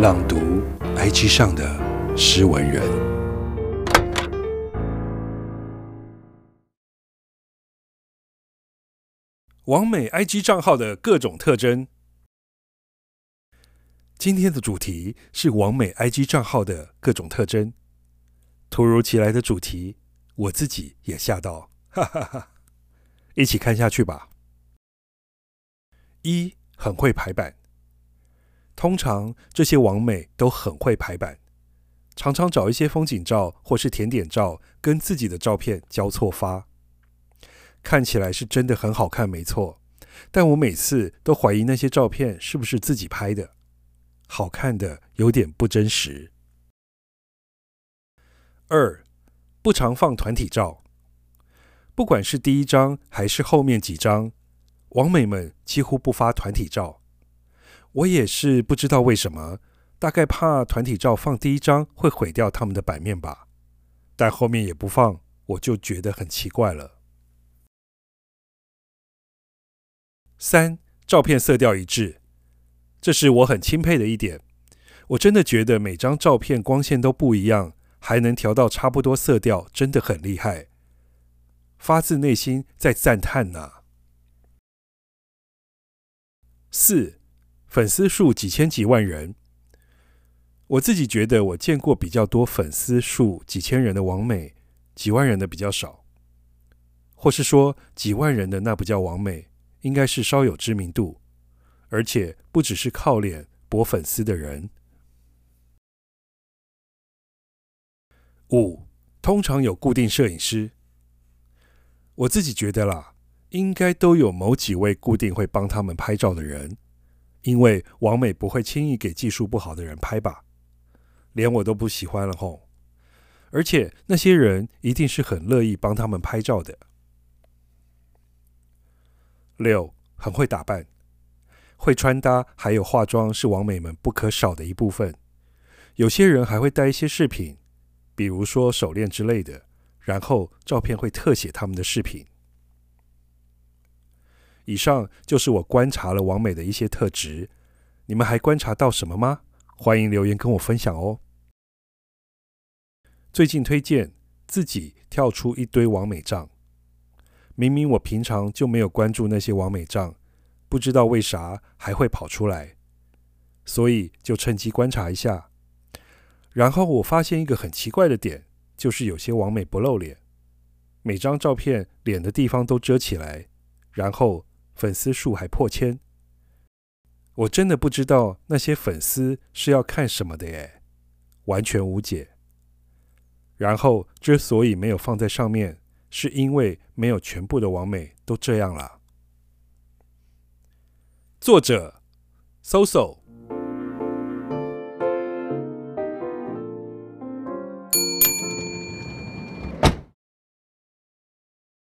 朗读 IG 上的诗文人，王美 IG 账号的各种特征。今天的主题是王美 IG 账号的各种特征。突如其来的主题，我自己也吓到，哈哈哈！一起看下去吧。一，很会排版。通常这些网美都很会排版，常常找一些风景照或是甜点照跟自己的照片交错发，看起来是真的很好看，没错。但我每次都怀疑那些照片是不是自己拍的。好看的有点不真实。二，不常放团体照，不管是第一张还是后面几张，网美们几乎不发团体照。我也是不知道为什么，大概怕团体照放第一张会毁掉他们的版面吧。但后面也不放，我就觉得很奇怪了。三，照片色调一致。这是我很钦佩的一点，我真的觉得每张照片光线都不一样，还能调到差不多色调，真的很厉害，发自内心在赞叹呐。四，粉丝数几千几万人，我自己觉得我见过比较多粉丝数几千人的王美，几万人的比较少，或是说几万人的那不叫王美，应该是稍有知名度。而且不只是靠脸博粉丝的人。五，通常有固定摄影师。我自己觉得啦，应该都有某几位固定会帮他们拍照的人，因为王美不会轻易给技术不好的人拍吧，连我都不喜欢了吼。而且那些人一定是很乐意帮他们拍照的。六，很会打扮。会穿搭还有化妆是王美们不可少的一部分。有些人还会带一些饰品，比如说手链之类的，然后照片会特写他们的饰品。以上就是我观察了王美的一些特质，你们还观察到什么吗？欢迎留言跟我分享哦。最近推荐自己跳出一堆王美账，明明我平常就没有关注那些王美账。不知道为啥还会跑出来，所以就趁机观察一下。然后我发现一个很奇怪的点，就是有些王美不露脸，每张照片脸的地方都遮起来，然后粉丝数还破千。我真的不知道那些粉丝是要看什么的耶，完全无解。然后之所以没有放在上面，是因为没有全部的完美都这样了。作者搜搜。